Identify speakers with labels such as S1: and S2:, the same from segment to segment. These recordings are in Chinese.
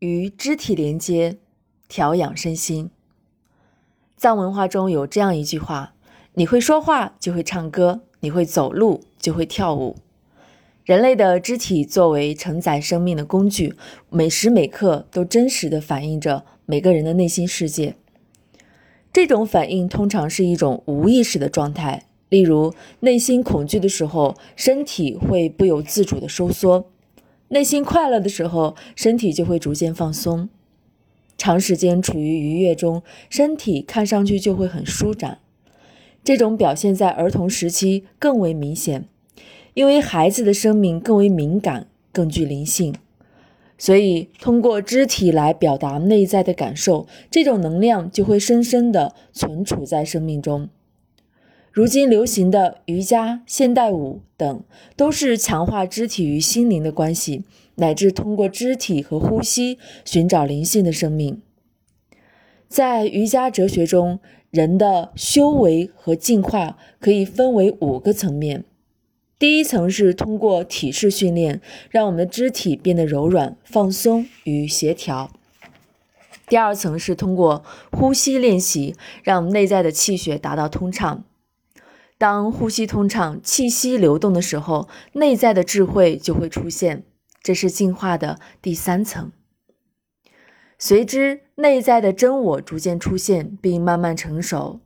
S1: 与肢体连接，调养身心。藏文化中有这样一句话：“你会说话，就会唱歌；你会走路，就会跳舞。”人类的肢体作为承载生命的工具，每时每刻都真实的反映着每个人的内心世界。这种反应通常是一种无意识的状态，例如内心恐惧的时候，身体会不由自主的收缩；内心快乐的时候，身体就会逐渐放松。长时间处于愉悦中，身体看上去就会很舒展。这种表现在儿童时期更为明显。因为孩子的生命更为敏感，更具灵性，所以通过肢体来表达内在的感受，这种能量就会深深地存储在生命中。如今流行的瑜伽、现代舞等，都是强化肢体与心灵的关系，乃至通过肢体和呼吸寻找灵性的生命。在瑜伽哲学中，人的修为和进化可以分为五个层面。第一层是通过体式训练，让我们的肢体变得柔软、放松与协调；第二层是通过呼吸练习，让内在的气血达到通畅。当呼吸通畅、气息流动的时候，内在的智慧就会出现，这是进化的第三层。随之，内在的真我逐渐出现，并慢慢成熟。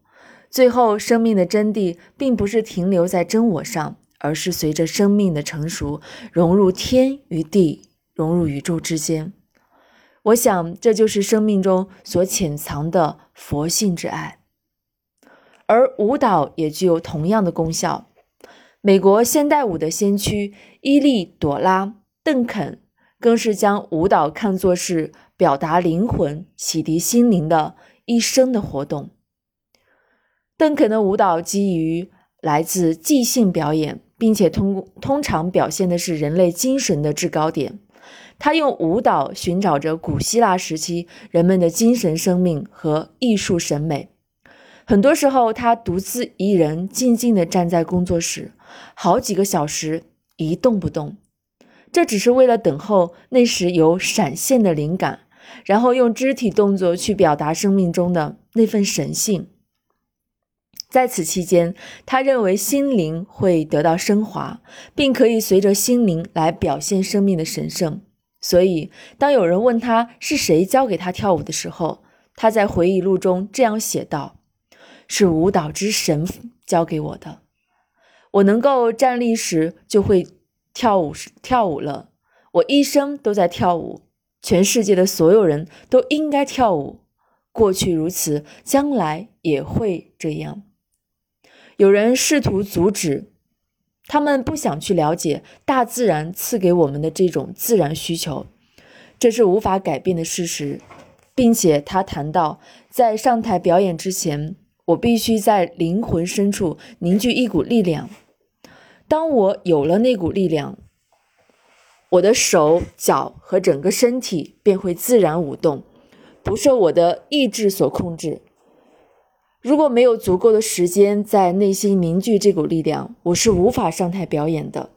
S1: 最后，生命的真谛并不是停留在真我上。而是随着生命的成熟，融入天与地，融入宇宙之间。我想，这就是生命中所潜藏的佛性之爱。而舞蹈也具有同样的功效。美国现代舞的先驱伊利朵拉·邓肯，更是将舞蹈看作是表达灵魂、洗涤心灵的一生的活动。邓肯的舞蹈基于来自即兴表演。并且通通常表现的是人类精神的制高点。他用舞蹈寻找着古希腊时期人们的精神生命和艺术审美。很多时候，他独自一人静静地站在工作室，好几个小时一动不动，这只是为了等候那时有闪现的灵感，然后用肢体动作去表达生命中的那份神性。在此期间，他认为心灵会得到升华，并可以随着心灵来表现生命的神圣。所以，当有人问他是谁教给他跳舞的时候，他在回忆录中这样写道：“是舞蹈之神教给我的。我能够站立时就会跳舞，跳舞了。我一生都在跳舞。全世界的所有人都应该跳舞。过去如此，将来也会这样。”有人试图阻止，他们不想去了解大自然赐给我们的这种自然需求，这是无法改变的事实，并且他谈到，在上台表演之前，我必须在灵魂深处凝聚一股力量。当我有了那股力量，我的手脚和整个身体便会自然舞动，不受我的意志所控制。如果没有足够的时间在内心凝聚这股力量，我是无法上台表演的。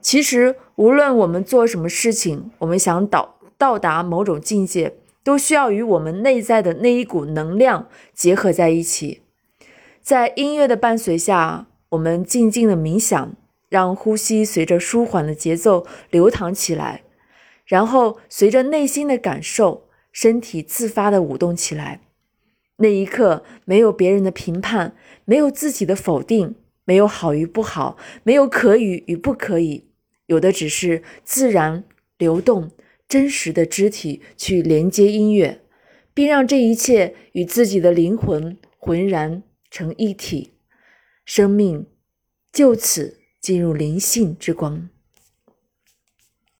S1: 其实，无论我们做什么事情，我们想到到达某种境界，都需要与我们内在的那一股能量结合在一起。在音乐的伴随下，我们静静的冥想，让呼吸随着舒缓的节奏流淌起来，然后随着内心的感受，身体自发的舞动起来。那一刻，没有别人的评判，没有自己的否定，没有好与不好，没有可以与不可以，有的只是自然流动、真实的肢体去连接音乐，并让这一切与自己的灵魂浑然成一体，生命就此进入灵性之光。